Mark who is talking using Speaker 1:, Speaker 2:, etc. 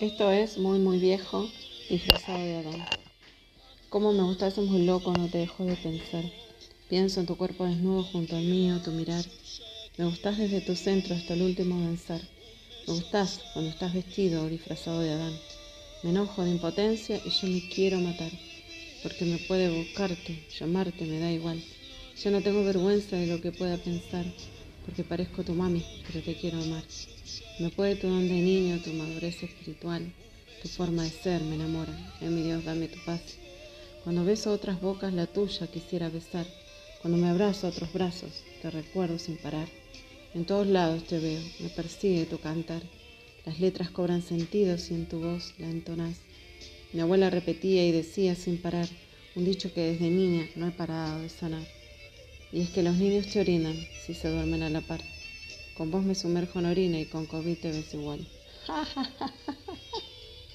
Speaker 1: Esto es muy muy viejo, disfrazado de Adán. Cómo me gustas, es muy loco, no te dejo de pensar. Pienso en tu cuerpo desnudo junto al mío, tu mirar. Me gustas desde tu centro hasta el último danzar. Me gustas cuando estás vestido o disfrazado de Adán. Me enojo de impotencia y yo me quiero matar. Porque me puede buscarte, llamarte, me da igual. Yo no tengo vergüenza de lo que pueda pensar, porque parezco tu mami, pero te quiero amar. Me puede tu don de niño, tu madurez espiritual, tu forma de ser me enamora. En mi Dios, dame tu paz. Cuando beso otras bocas, la tuya quisiera besar. Cuando me abrazo a otros brazos, te recuerdo sin parar. En todos lados te veo, me persigue tu cantar. Las letras cobran sentido si en tu voz la entonás. Mi abuela repetía y decía sin parar un dicho que desde niña no he parado de sanar. Y es que los niños te orinan si se duermen a la par. Con vos me sumerjo en orina y con COVID te ves igual.